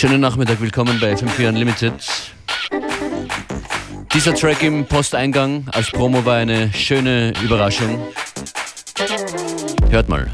Schönen Nachmittag, willkommen bei FM4 Unlimited. Dieser Track im Posteingang als Promo war eine schöne Überraschung. Hört mal.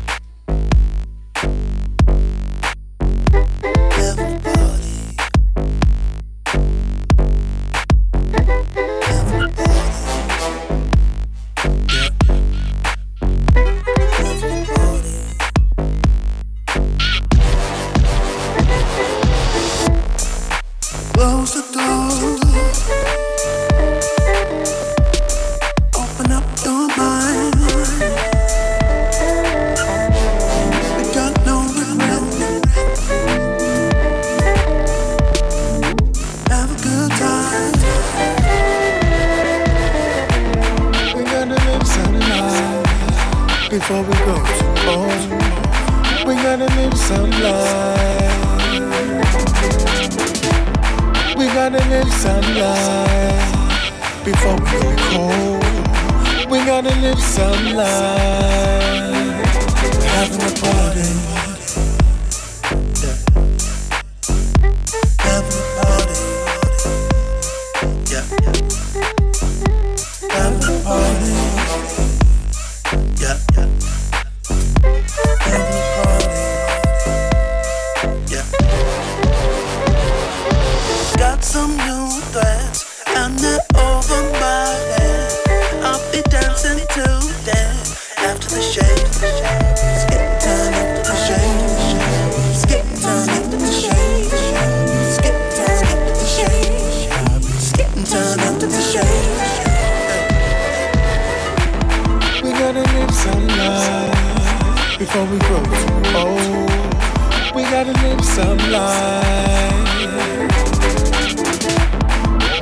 gotta live some life.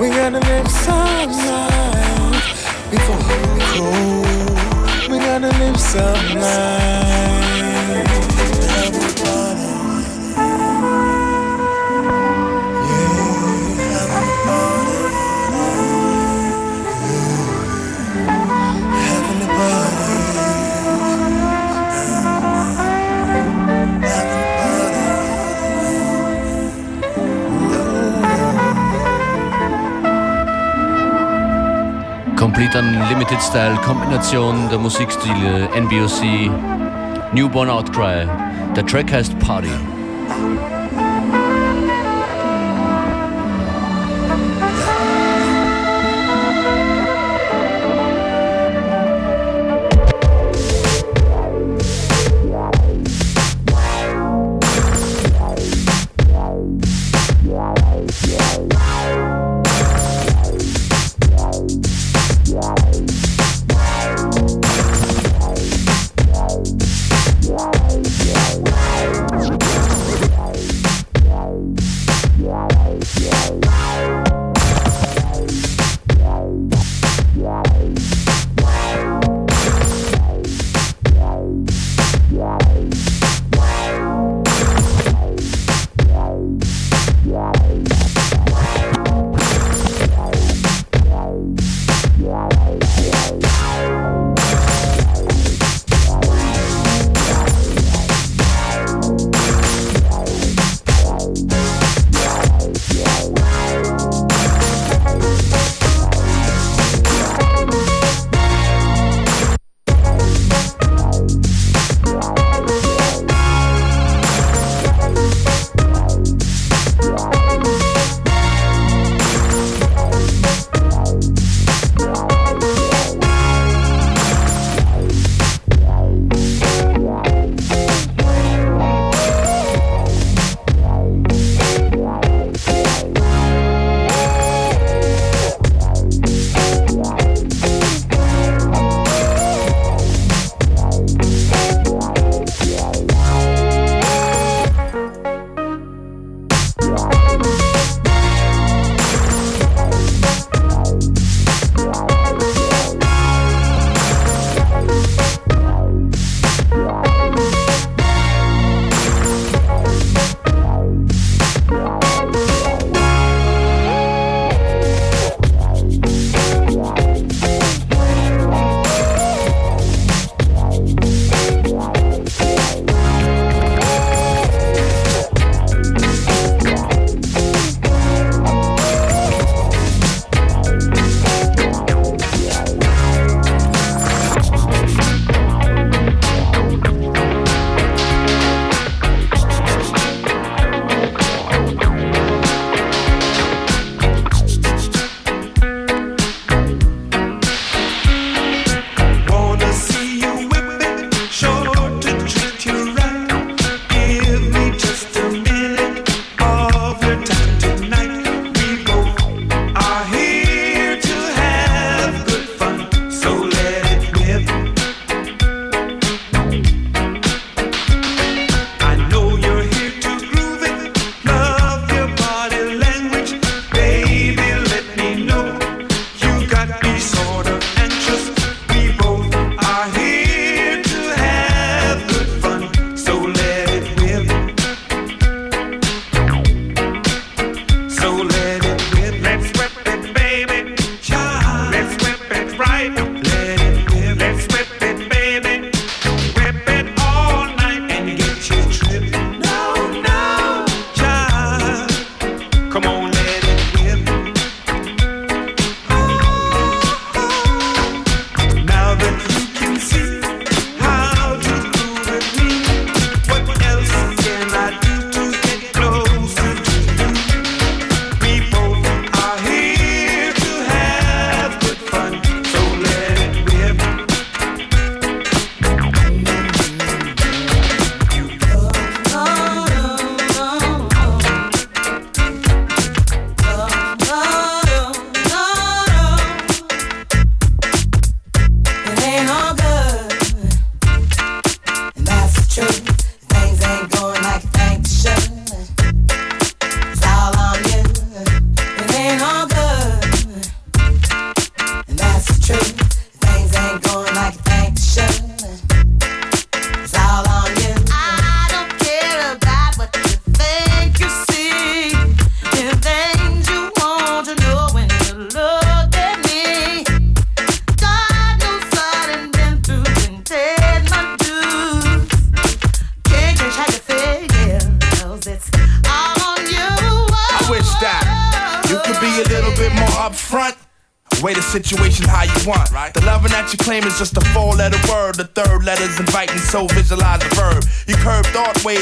We gotta live some life before we go. We gotta live some life. Complete Unlimited Style Kombination der Musikstile NBOC, Newborn Outcry. Der Track heißt Party.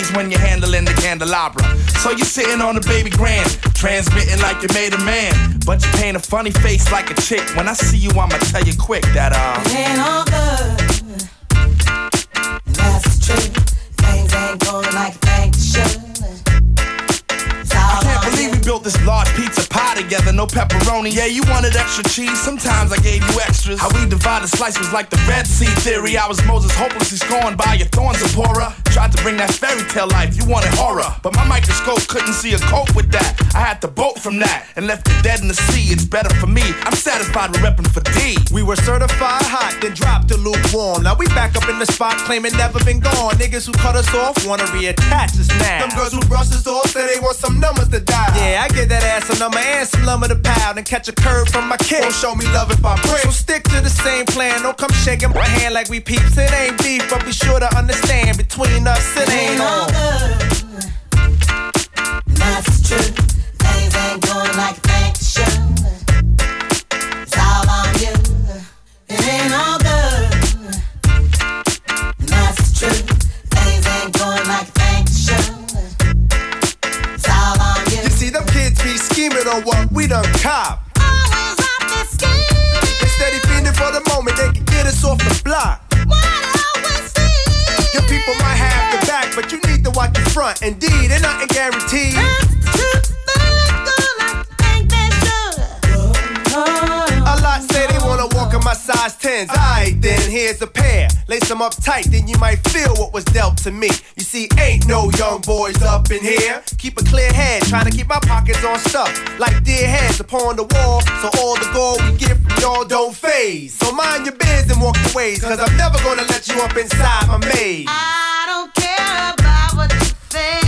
Ways when you're handling the candelabra. So you're sitting on the baby grand, transmitting like you made a man. But you paint a funny face like a chick. When I see you, I'ma tell you quick that, uh. It ain't all good. That's true. Things ain't going like they should. I can't believe we built this large pizza pie together, no pepperoni. Yeah, you wanted extra cheese, sometimes I gave you extras. How we divided slice was like the Red Sea theory. I was Moses hopelessly scorned by your thorns, Zipporah. Tried to bring that fairy tale life, you wanted horror. But my microscope couldn't see a cope with that. I had to bolt from that and left it dead in the sea. It's better for me. I'm satisfied with repping for D. We were certified hot, then dropped the lukewarm. Now we back up in the spot, claiming never been gone. Niggas who cut us off wanna reattach us now. Them girls who brush us off say they want some numbers to die. Yeah, I get that ass a number and some lumber to pound and catch a curve from my kid. Don't show me love if I break. So stick to the same plan. Don't come shaking my hand like we peeps. It ain't beef, but be sure to understand between us it ain't all on. good. That's true. Things ain't going like they should. It's all on you. It ain't all good. That's true. Things ain't going like they should. It's all on you. You see, them kids be scheming on what we done cop. Front. Indeed, ain't nothing guaranteed. A lot say they wanna walk in my size 10s. Alright, then here's a pair. Lace them up tight, then you might feel what was dealt to me. You see, ain't no young boys up in here. Keep a clear head, trying to keep my pockets on stuff. Like deer heads upon the wall, so all the gold we get from y'all don't faze. So mind your biz and walk your ways, cause I'm never gonna let you up inside my maze. I don't care about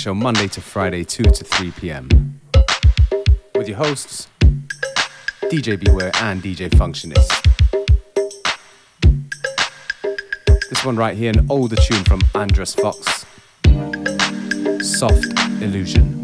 show Monday to Friday, 2 to 3 p.m. With your hosts, DJ Beware and DJ Functionist. This one right here, an older tune from Andres Fox Soft Illusion.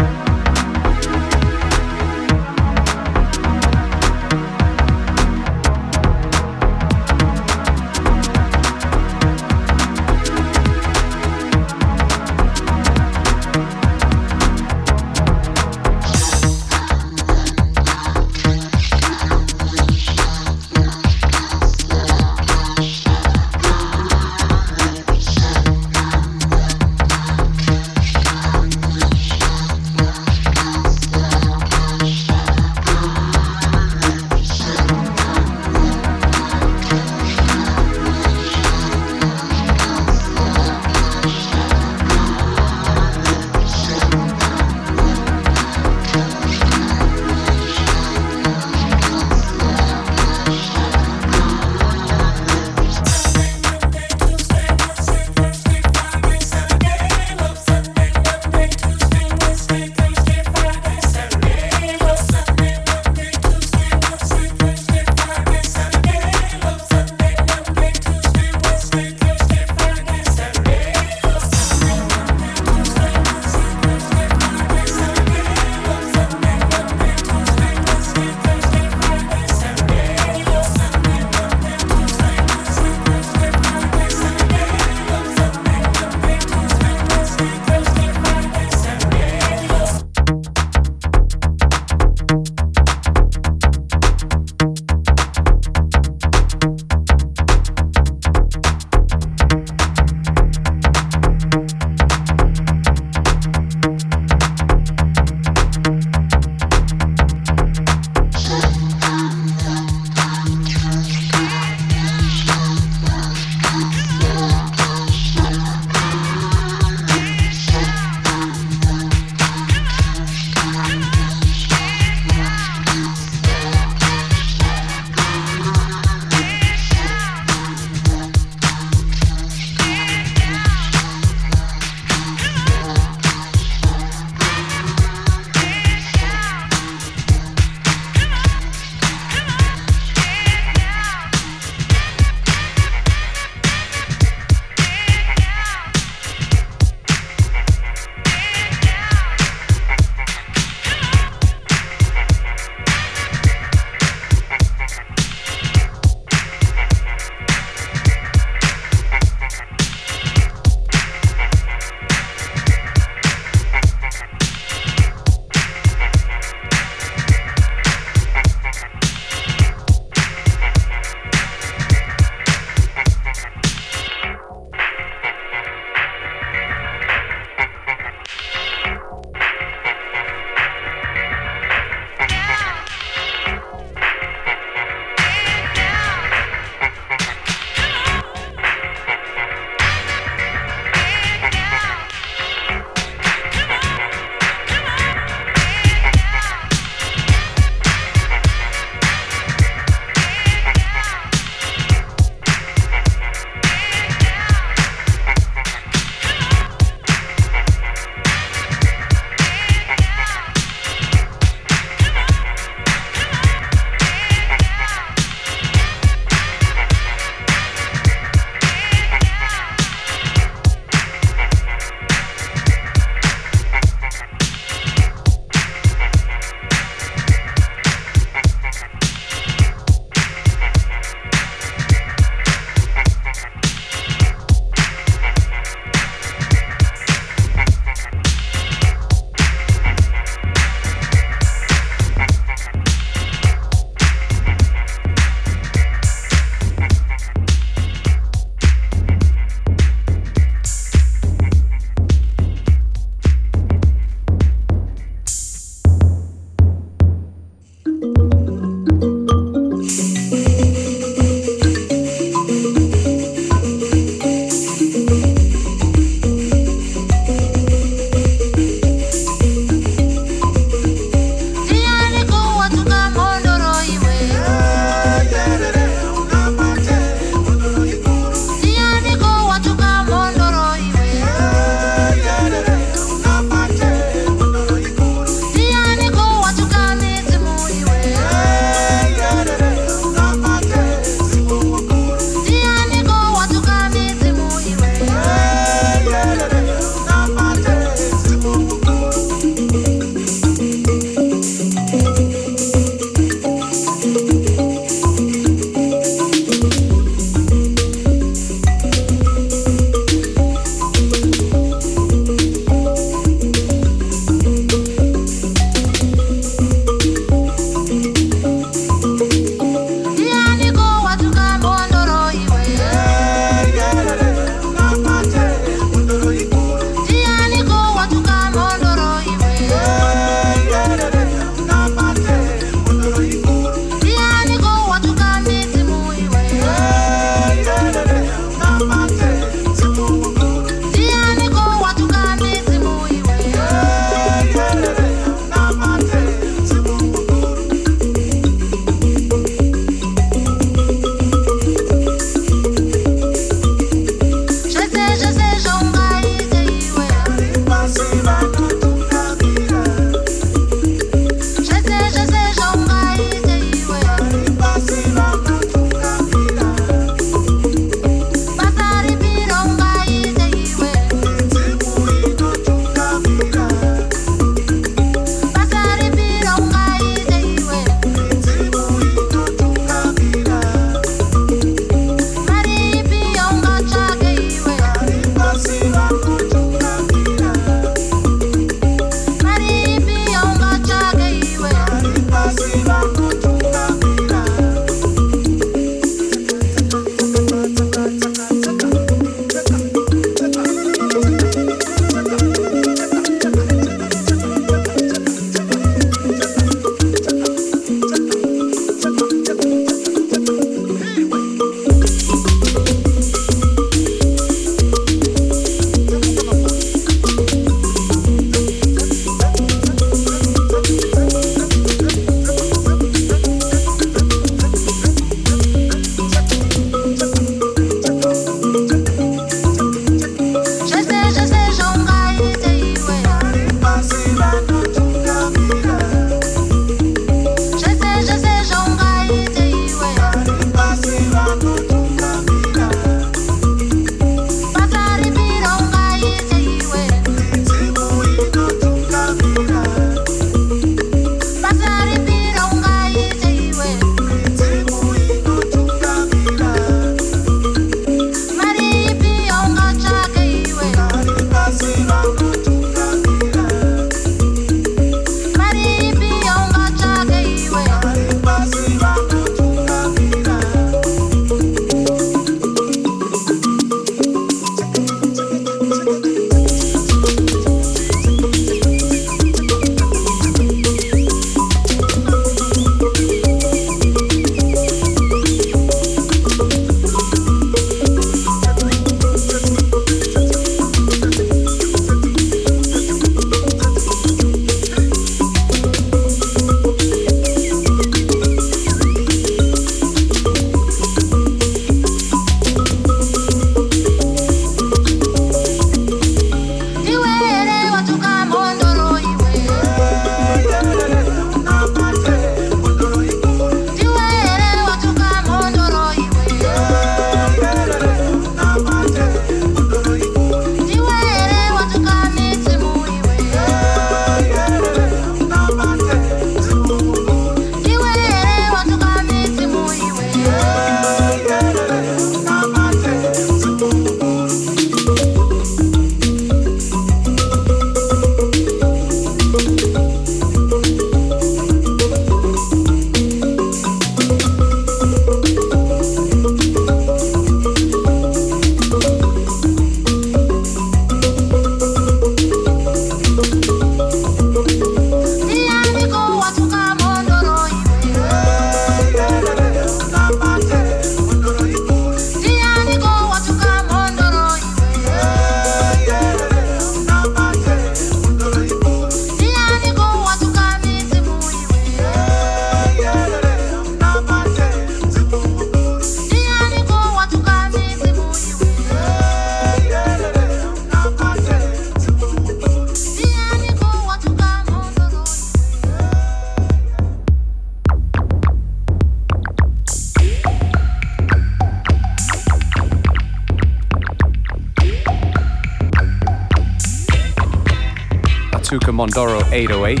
Mondoro 808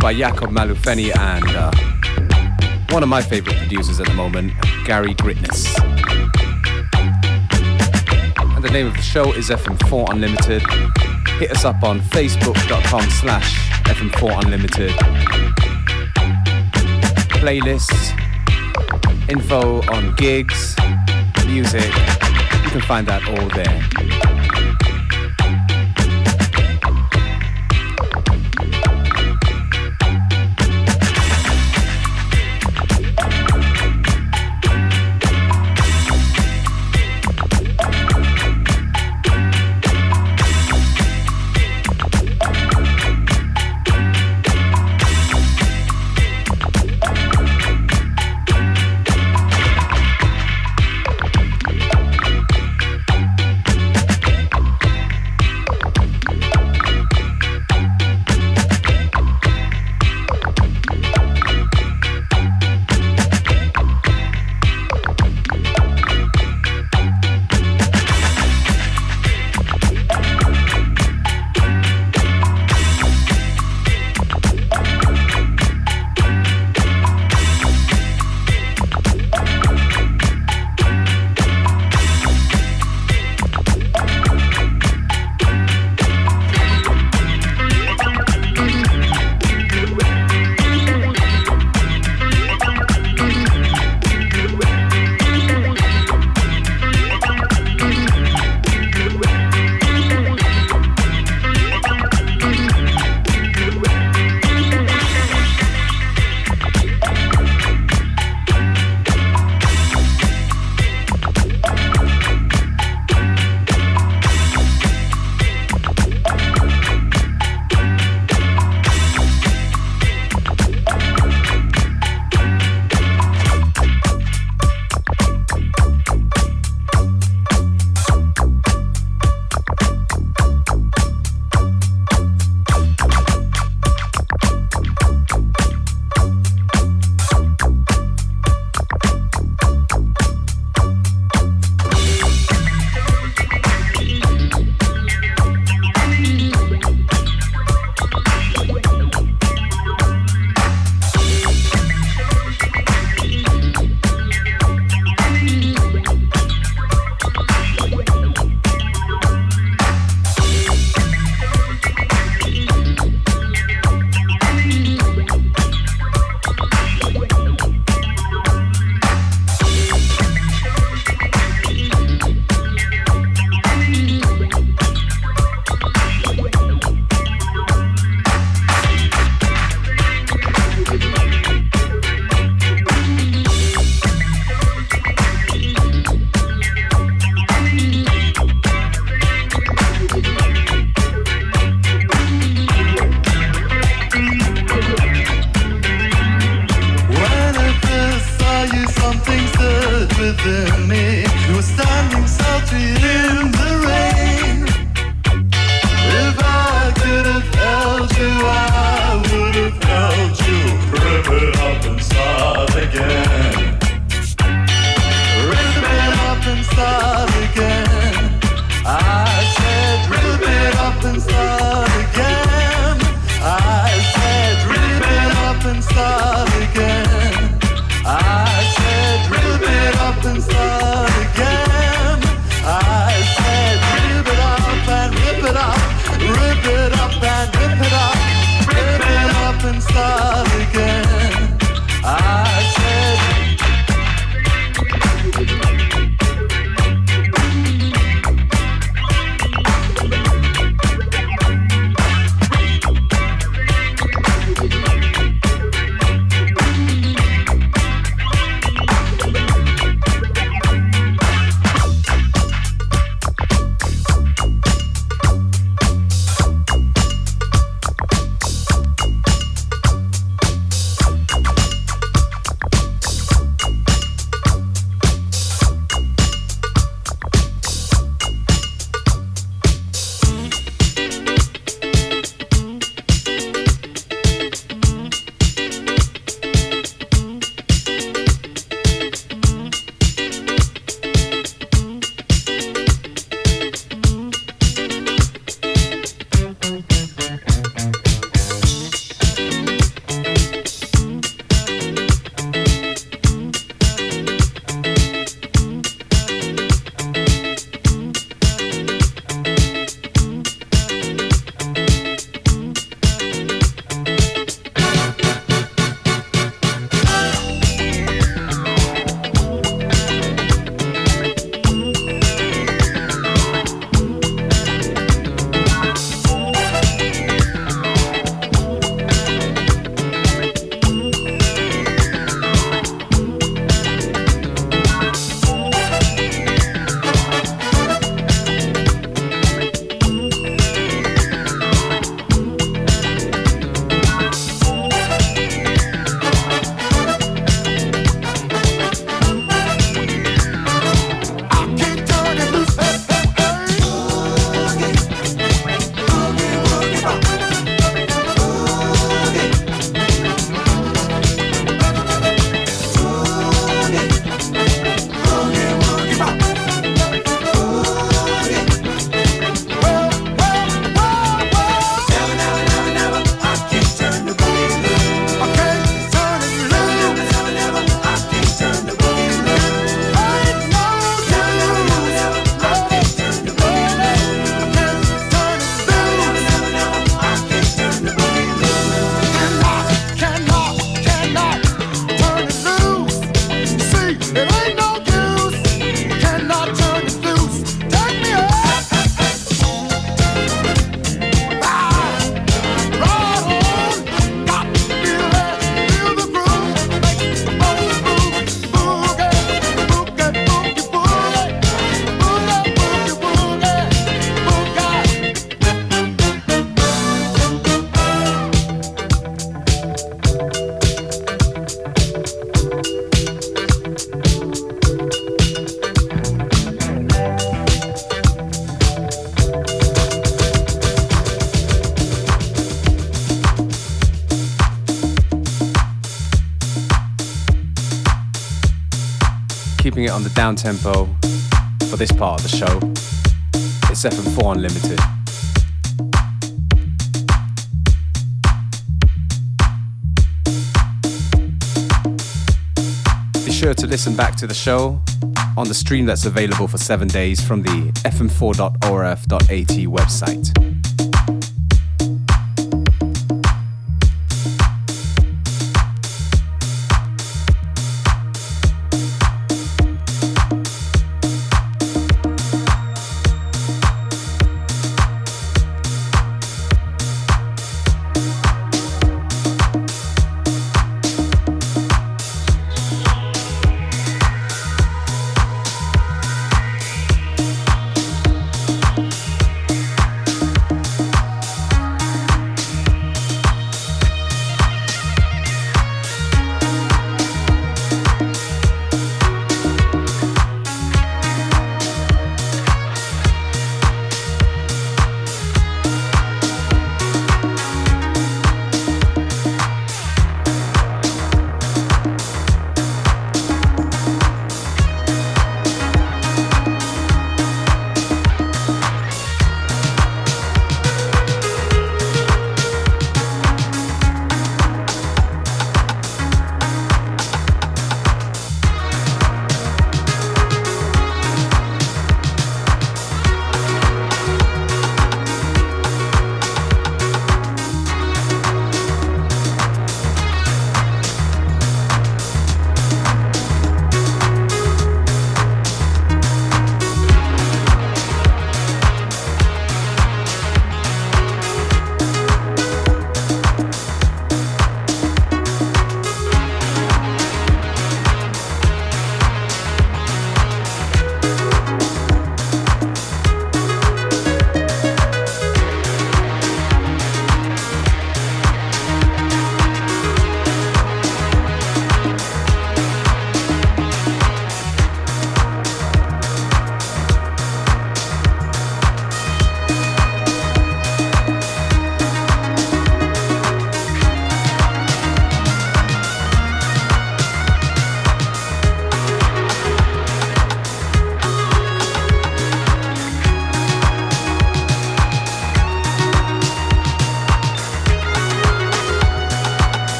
by Jakob Malufeni and uh, one of my favorite producers at the moment, Gary Gritness. And the name of the show is FM4 Unlimited. Hit us up on facebook.com slash FM4 Unlimited. Playlists, info on gigs, music, you can find that all there. It on the down tempo for this part of the show. It's FM4 Unlimited. Be sure to listen back to the show on the stream that's available for seven days from the fm4.orf.at website.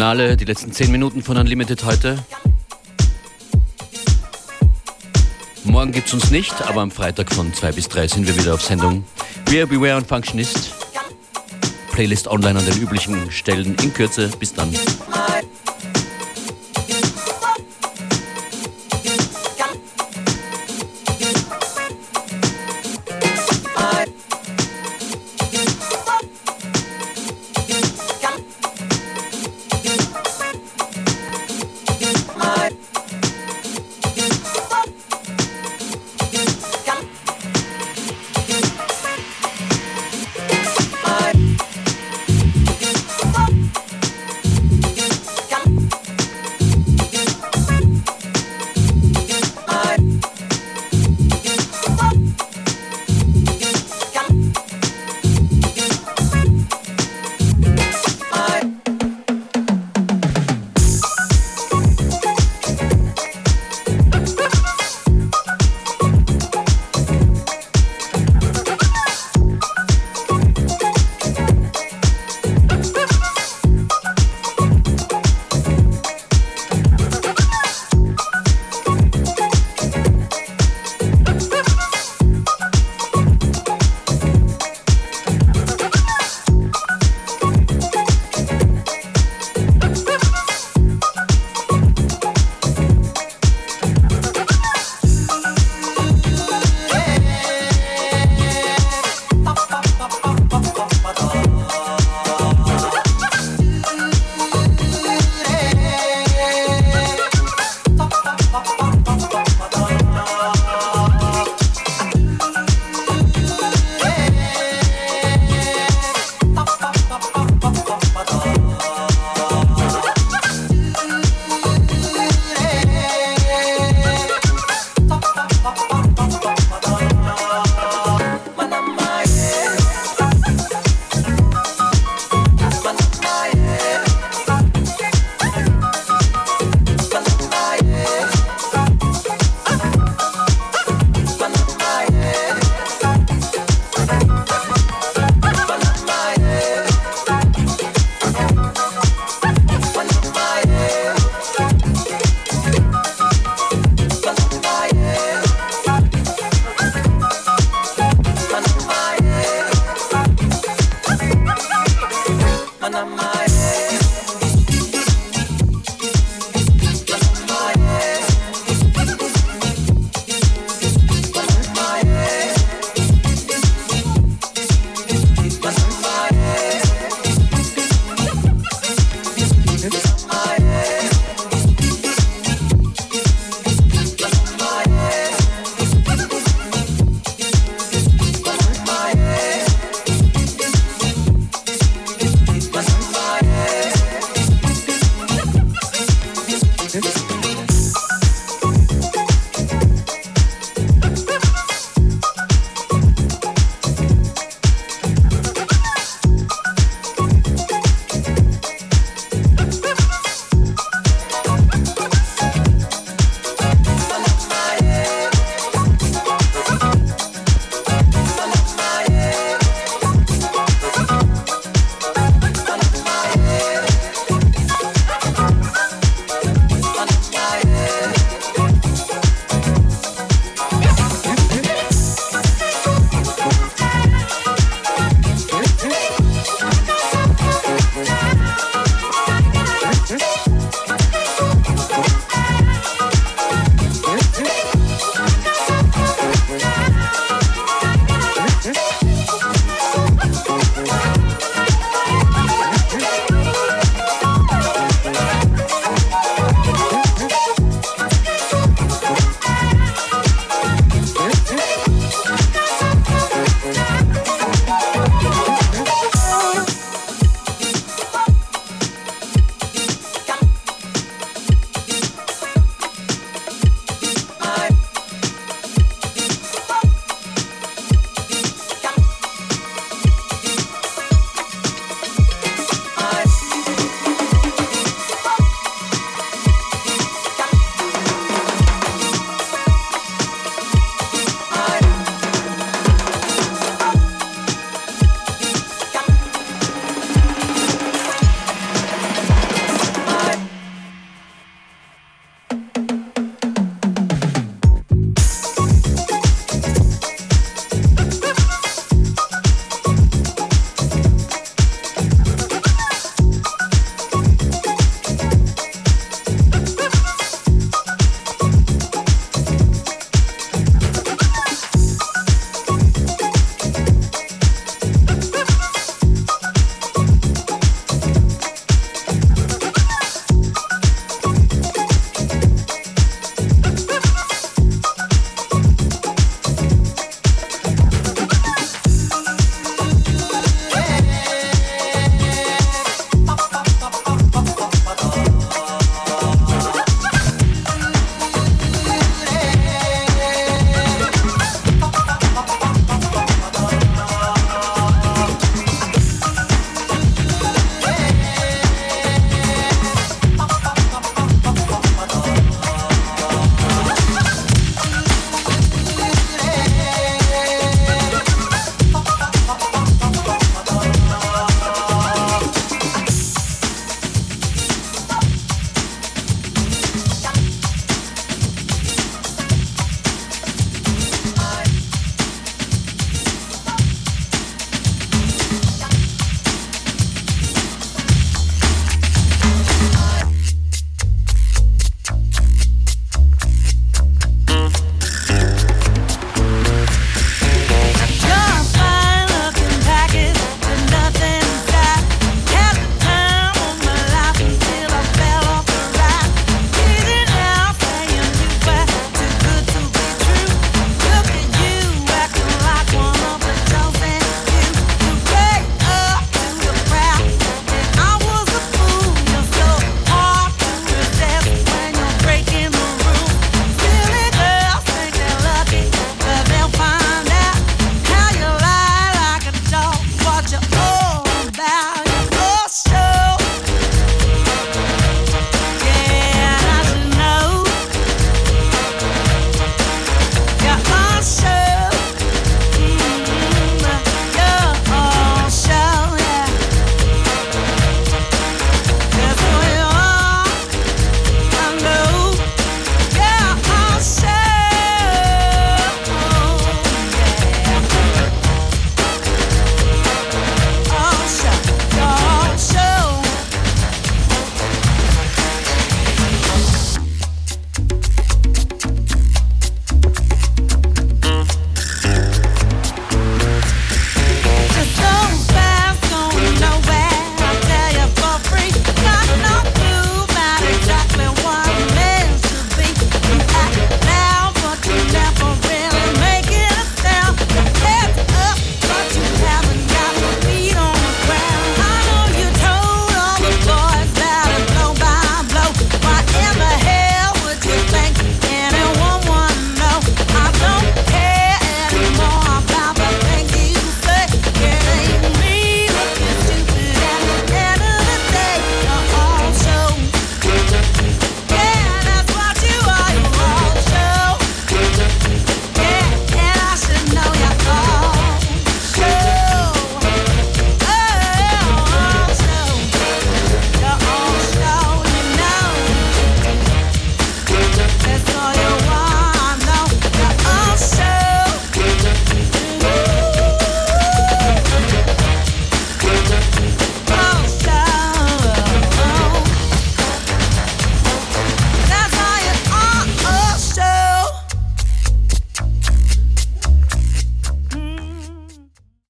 Finale, die letzten 10 Minuten von Unlimited heute. Morgen gibt's uns nicht, aber am Freitag von 2 bis 3 sind wir wieder auf Sendung. We are Beware und Functionist. Playlist online an den üblichen Stellen in Kürze. Bis dann.